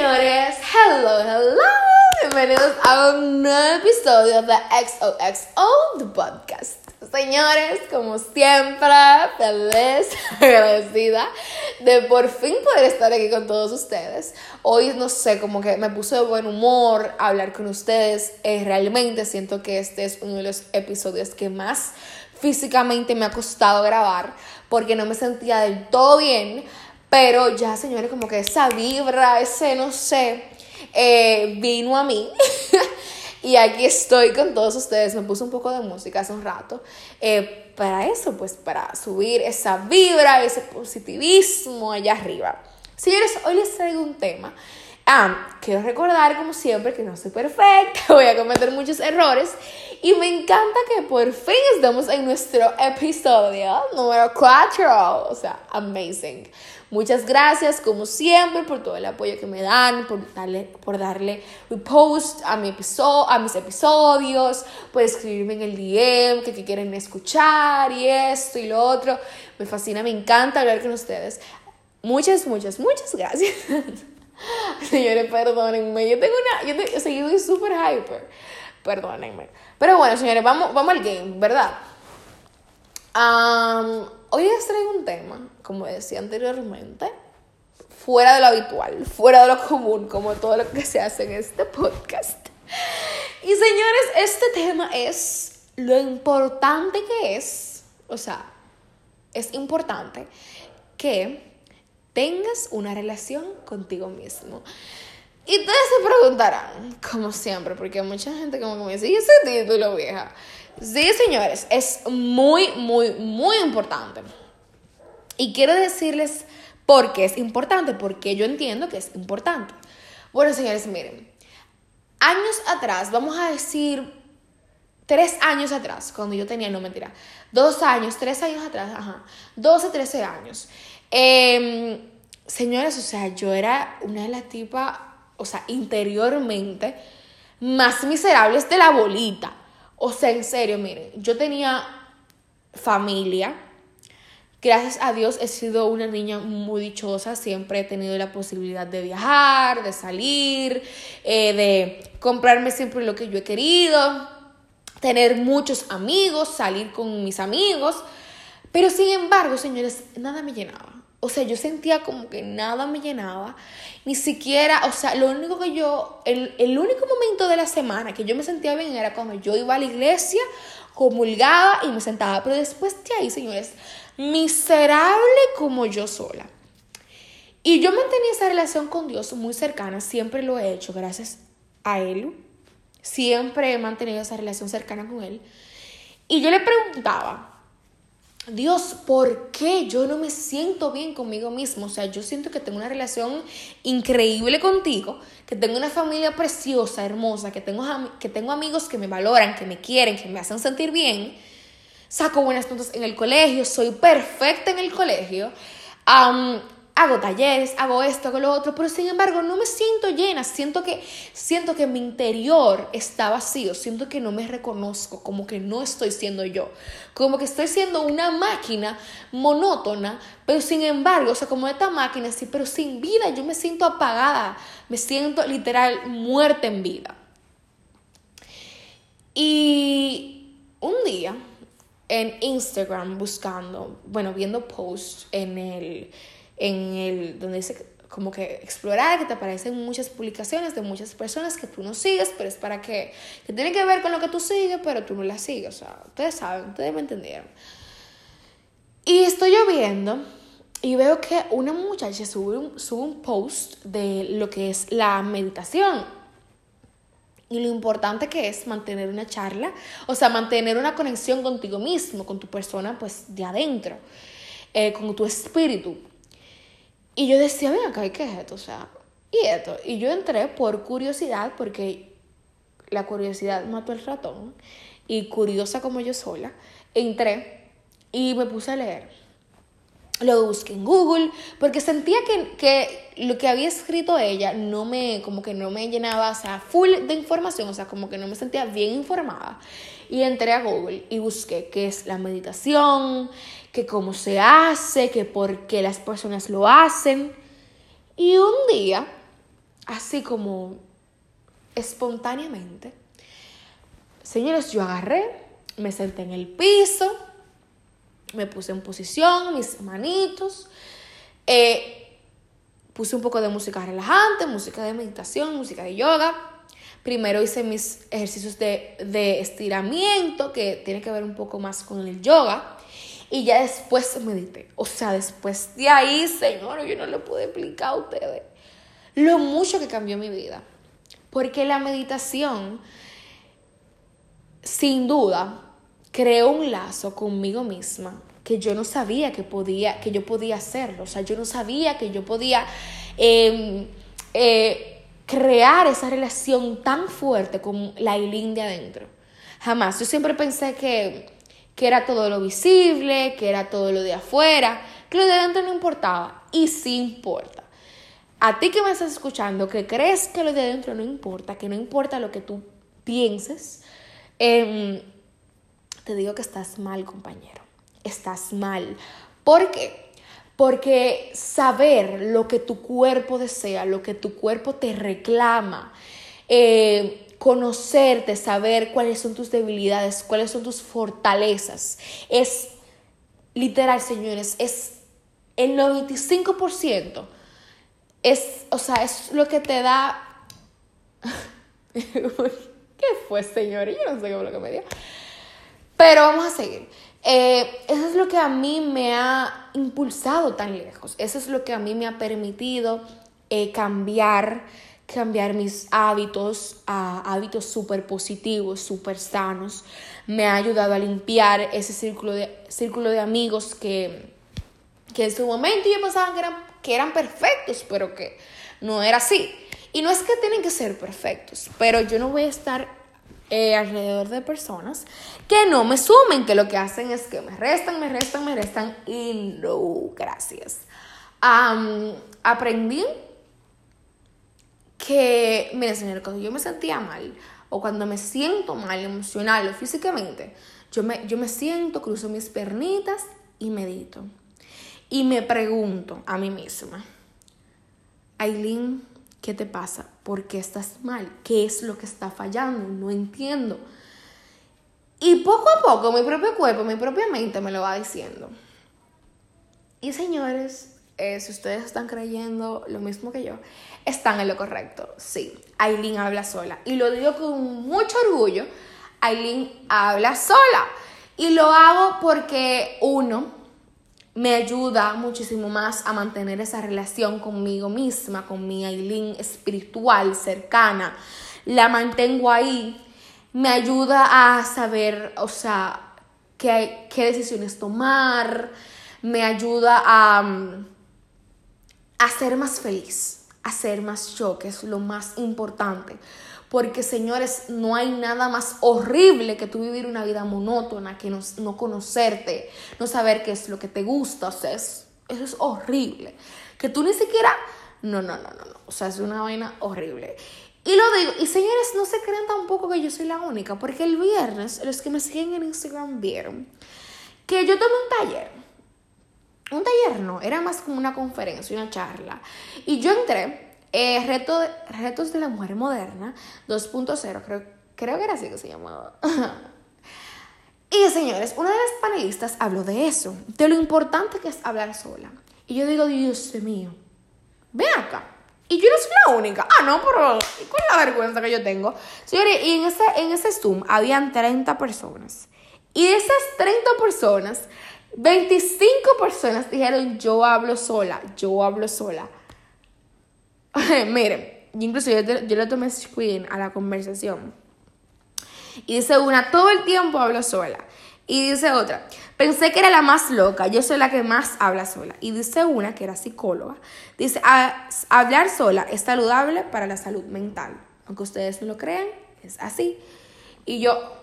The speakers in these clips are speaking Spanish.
señores, hello, hello, bienvenidos a un nuevo episodio de XOXO, the podcast. Señores, como siempre, feliz, agradecida de por fin poder estar aquí con todos ustedes. Hoy, no sé, como que me puse de buen humor hablar con ustedes. Eh, realmente siento que este es uno de los episodios que más físicamente me ha costado grabar porque no me sentía del todo bien. Pero ya, señores, como que esa vibra, ese, no sé, eh, vino a mí. y aquí estoy con todos ustedes. Me puse un poco de música hace un rato. Eh, para eso, pues, para subir esa vibra, ese positivismo allá arriba. Señores, hoy les traigo un tema. Ah, quiero recordar, como siempre, que no soy perfecta, voy a cometer muchos errores. Y me encanta que por fin estamos en nuestro episodio número 4. O sea, amazing. Muchas gracias, como siempre, por todo el apoyo que me dan, por darle, por darle repost a, mi episodio, a mis episodios, por escribirme en el DM que, que quieren escuchar y esto y lo otro. Me fascina, me encanta hablar con ustedes. Muchas, muchas, muchas gracias. señores, perdónenme. Yo tengo una. Yo, o sea, yo soy súper hyper. Perdónenme. Pero bueno, señores, vamos, vamos al game, ¿verdad? hoy les traigo un tema, como decía anteriormente, fuera de lo habitual, fuera de lo común, como todo lo que se hace en este podcast. Y señores, este tema es lo importante que es, o sea, es importante que tengas una relación contigo mismo. Y ustedes se preguntarán, como siempre, porque mucha gente como que me dice, ¿y ese título, vieja? Sí, señores, es muy, muy, muy importante. Y quiero decirles por qué es importante, porque yo entiendo que es importante. Bueno, señores, miren, años atrás, vamos a decir tres años atrás, cuando yo tenía, no mentira, dos años, tres años atrás, ajá, 12, 13 años. Eh, señores, o sea, yo era una de las tipas, o sea, interiormente, más miserables de la bolita. O sea, en serio, miren, yo tenía familia. Gracias a Dios he sido una niña muy dichosa, siempre he tenido la posibilidad de viajar, de salir, eh, de comprarme siempre lo que yo he querido, tener muchos amigos, salir con mis amigos, pero sin embargo, señores, nada me llenaba. O sea, yo sentía como que nada me llenaba, ni siquiera, o sea, lo único que yo, el, el único momento de la semana que yo me sentía bien era cuando yo iba a la iglesia, comulgaba y me sentaba, pero después de ahí, señores, miserable como yo sola. Y yo mantenía esa relación con Dios muy cercana, siempre lo he hecho gracias a Él, siempre he mantenido esa relación cercana con Él. Y yo le preguntaba, Dios, ¿por qué yo no me siento bien conmigo mismo? O sea, yo siento que tengo una relación increíble contigo, que tengo una familia preciosa, hermosa, que tengo, que tengo amigos que me valoran, que me quieren, que me hacen sentir bien. Saco buenas notas en el colegio, soy perfecta en el colegio hago talleres, hago esto, hago lo otro, pero sin embargo no me siento llena, siento que, siento que mi interior está vacío, siento que no me reconozco, como que no estoy siendo yo, como que estoy siendo una máquina monótona, pero sin embargo, o sea, como esta máquina, sí, pero sin vida, yo me siento apagada, me siento literal muerta en vida. Y un día en Instagram buscando, bueno, viendo posts en el en el, donde dice como que explorar, que te aparecen muchas publicaciones de muchas personas que tú no sigues, pero es para que, que tienen que ver con lo que tú sigues, pero tú no las sigues. O sea, ustedes saben, ustedes me entendieron. Y estoy yo viendo y veo que una muchacha sube un, sube un post de lo que es la meditación y lo importante que es mantener una charla, o sea, mantener una conexión contigo mismo, con tu persona, pues de adentro, eh, con tu espíritu. Y yo decía, ven acá, ¿qué es esto? O sea, y esto. Y yo entré por curiosidad, porque la curiosidad mató el ratón. Y curiosa como yo sola, entré y me puse a leer. Lo busqué en Google, porque sentía que, que lo que había escrito ella no me, como que no me llenaba, o sea, full de información, o sea, como que no me sentía bien informada. Y entré a Google y busqué qué es la meditación, que cómo se hace, que por qué las personas lo hacen. Y un día así como espontáneamente. Señores, yo agarré, me senté en el piso, me puse en posición, mis manitos, eh, puse un poco de música relajante, música de meditación, música de yoga. Primero hice mis ejercicios de, de estiramiento, que tiene que ver un poco más con el yoga. Y ya después medité. O sea, después de ahí, Señor, yo no lo pude explicar a ustedes lo mucho que cambió mi vida. Porque la meditación, sin duda, creó un lazo conmigo misma que yo no sabía que podía, que yo podía hacerlo. O sea, yo no sabía que yo podía em, eh, crear esa relación tan fuerte con la Eileen de adentro. Jamás. Yo siempre pensé que, que era todo lo visible, que era todo lo de afuera, que lo de adentro no importaba. Y sí importa. A ti que me estás escuchando, que crees que lo de adentro no importa, que no importa lo que tú pienses, em, te digo que estás mal, compañero. Estás mal. ¿Por qué? Porque saber lo que tu cuerpo desea, lo que tu cuerpo te reclama, eh, conocerte, saber cuáles son tus debilidades, cuáles son tus fortalezas, es literal, señores, es el 95% es, o sea, es lo que te da... ¿Qué fue, señor? Yo no sé fue lo que me dio. Pero vamos a seguir. Eh, eso es lo que a mí me ha impulsado tan lejos. Eso es lo que a mí me ha permitido eh, cambiar, cambiar mis hábitos a hábitos súper positivos, súper sanos. Me ha ayudado a limpiar ese círculo de, círculo de amigos que, que en su momento yo pensaba que eran que eran perfectos, pero que no era así. Y no es que tienen que ser perfectos, pero yo no voy a estar eh, alrededor de personas que no me sumen, que lo que hacen es que me restan, me restan, me restan y no, gracias. aprendí que, mira señor, cuando yo me sentía mal o cuando me siento mal emocional o físicamente, yo me, yo me siento, cruzo mis pernitas y medito. Y me pregunto a mí misma, Aileen, ¿qué te pasa? ¿Por qué estás mal? ¿Qué es lo que está fallando? No entiendo. Y poco a poco mi propio cuerpo, mi propia mente me lo va diciendo. Y señores, eh, si ustedes están creyendo lo mismo que yo, están en lo correcto. Sí, Aileen habla sola. Y lo digo con mucho orgullo, Aileen habla sola. Y lo hago porque uno, me ayuda muchísimo más a mantener esa relación conmigo misma, con mi Aileen espiritual, cercana. La mantengo ahí. Me ayuda a saber, o sea, qué, qué decisiones tomar. Me ayuda a, a ser más feliz, a ser más yo, que es lo más importante. Porque, señores, no hay nada más horrible que tú vivir una vida monótona, que no, no conocerte, no saber qué es lo que te gusta. O sea, eso es horrible. Que tú ni siquiera... No, no, no, no, no. O sea, es una vaina horrible. Y lo digo, y señores, no se crean tampoco que yo soy la única, porque el viernes, los que me siguen en Instagram vieron que yo tomé un taller. Un taller no, era más como una conferencia, una charla. Y yo entré eh, reto, retos de la mujer moderna 2.0, creo, creo que era así que se llamaba. y señores, una de las panelistas habló de eso, de lo importante que es hablar sola. Y yo digo, Dios mío, ve acá. Y yo no soy la única. Ah, no, pero con la vergüenza que yo tengo. Señores, y en ese, en ese Zoom habían 30 personas. Y de esas 30 personas, 25 personas dijeron, yo hablo sola, yo hablo sola. Miren, incluso yo, yo le tomé screen a la conversación. Y dice una, todo el tiempo hablo sola. Y dice otra, pensé que era la más loca, yo soy la que más habla sola. Y dice una, que era psicóloga, dice, hablar sola es saludable para la salud mental. Aunque ustedes no lo crean, es así. Y yo,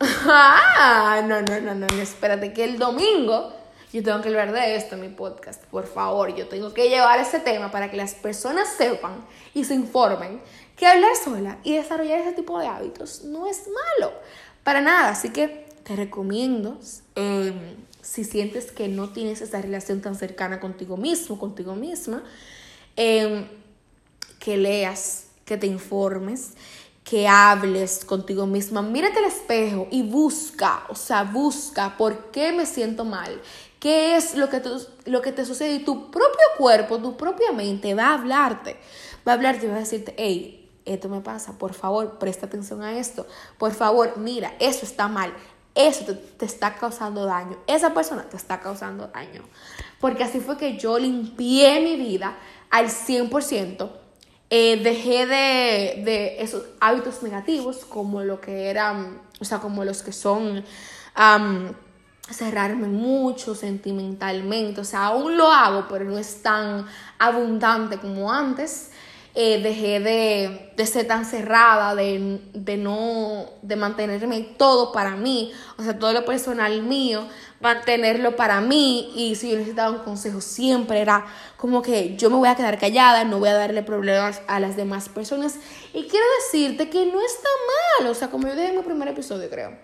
ah, no, no, no, no, espérate que el domingo yo tengo que hablar de esto en mi podcast, por favor, yo tengo que llevar ese tema para que las personas sepan y se informen que hablar sola y desarrollar ese tipo de hábitos no es malo, para nada, así que te recomiendo, em, si sientes que no tienes esa relación tan cercana contigo mismo, contigo misma, em, que leas, que te informes, que hables contigo misma. Mírate al espejo y busca, o sea, busca por qué me siento mal. ¿Qué es lo que, te, lo que te sucede? Y tu propio cuerpo, tu propia mente va a hablarte. Va a hablarte y va a decirte, hey, esto me pasa, por favor, presta atención a esto. Por favor, mira, eso está mal. Eso te, te está causando daño. Esa persona te está causando daño. Porque así fue que yo limpié mi vida al 100%. Eh, dejé de, de, esos hábitos negativos como lo que eran, o sea, como los que son cerrarme mucho sentimentalmente, o sea, aún lo hago, pero no es tan abundante como antes. Eh, dejé de, de, ser tan cerrada, de, de, no, de mantenerme todo para mí, o sea, todo lo personal mío, mantenerlo para mí. Y si yo necesitaba un consejo siempre era como que yo me voy a quedar callada, no voy a darle problemas a las demás personas. Y quiero decirte que no está mal, o sea, como yo dije en mi primer episodio creo,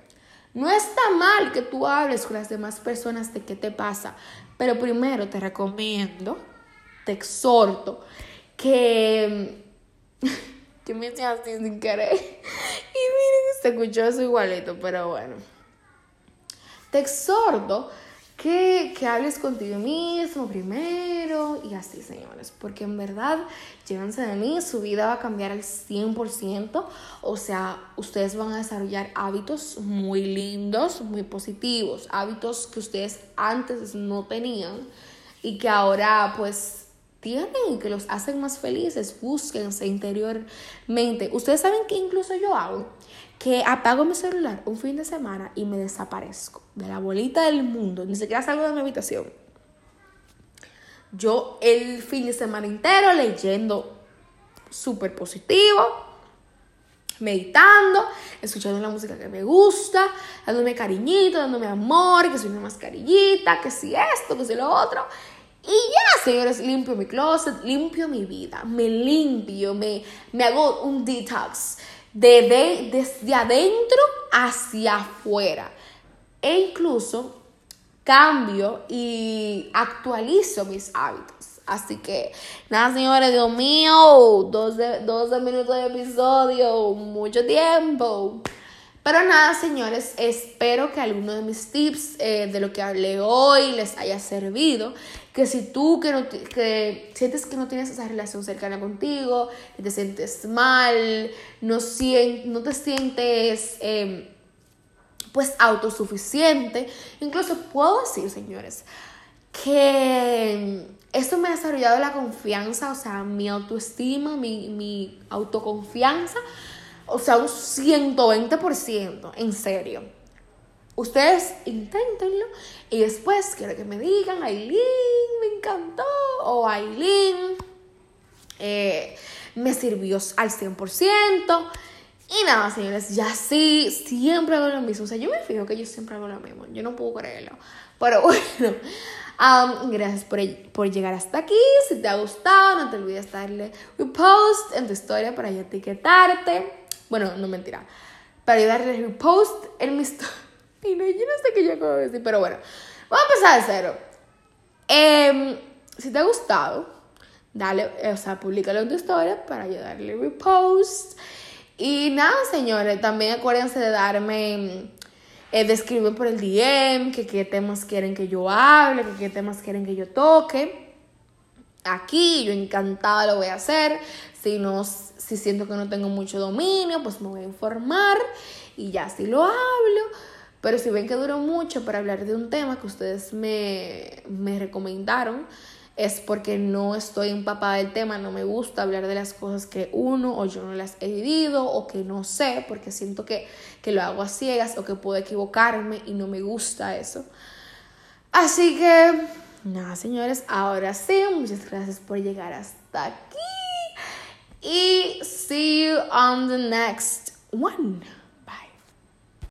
no está mal que tú hables con las demás personas de qué te pasa, pero primero te recomiendo, te exhorto que... que me hice así sin querer. Y miren, se escuchó eso igualito, pero bueno te exhorto que, que, hables contigo mismo primero y así, señores, porque en verdad, llévense de mí, su vida va a cambiar al 100%, o sea, ustedes van a desarrollar hábitos muy lindos, muy positivos, hábitos que ustedes antes no tenían y que ahora pues tienen y que los hacen más felices, búsquense interiormente. Ustedes saben que incluso yo hago que apago mi celular un fin de semana y me desaparezco de la bolita del mundo, ni siquiera salgo de mi habitación. Yo el fin de semana entero leyendo súper positivo, meditando, escuchando la música que me gusta, dándome cariñito, dándome amor, que soy una mascarillita, que si esto, que si lo otro. Y ya, señores, limpio mi closet, limpio mi vida, me limpio, me, me hago un detox de, desde adentro hacia afuera. E incluso cambio y actualizo mis hábitos. Así que, nada, señores, Dios mío, 12, 12 minutos de episodio, mucho tiempo. Pero nada, señores, espero que alguno de mis tips eh, de lo que hablé hoy les haya servido que si tú que, no, que sientes que no tienes esa relación cercana contigo, que te sientes mal, no, no te sientes em, pues autosuficiente, incluso puedo decir, señores, que esto me ha desarrollado la confianza, o sea, mi autoestima, mi, mi autoconfianza, o sea, un 120%, en serio. Ustedes inténtenlo y después quiero que me digan, Aileen, me encantó, o Aileen, eh, me sirvió al 100%. Y nada, señores, ya sí, siempre hago lo mismo. O sea, yo me fijo que yo siempre hago lo mismo. Yo no puedo creerlo. Pero bueno, gracias por, por, llegar hasta aquí. Si te ha gustado, no te olvides darle repost en tu historia para yo etiquetarte. Bueno, no mentira. Para yo darle repost en mi historia y no, yo no sé qué yo acabo de decir, pero bueno, vamos a empezar de cero. Em, si te ha gustado, dale, o sea, públicalo en tu historia para yo darle repost. Y nada, señores, también acuérdense de darme, eh, de por el DM, que qué temas quieren que yo hable, que qué temas quieren que yo toque. Aquí, yo encantada lo voy a hacer. Si, no, si siento que no tengo mucho dominio, pues me voy a informar y ya si lo hablo. Pero si ven que duró mucho para hablar de un tema que ustedes me, me recomendaron, es porque no estoy empapada del tema, no me gusta hablar de las cosas que uno o yo no las he vivido o que no sé, porque siento que, que lo hago a ciegas o que puedo equivocarme y no me gusta eso. Así que, nada, señores, ahora sí, muchas gracias por llegar hasta aquí. Y see you on the next one.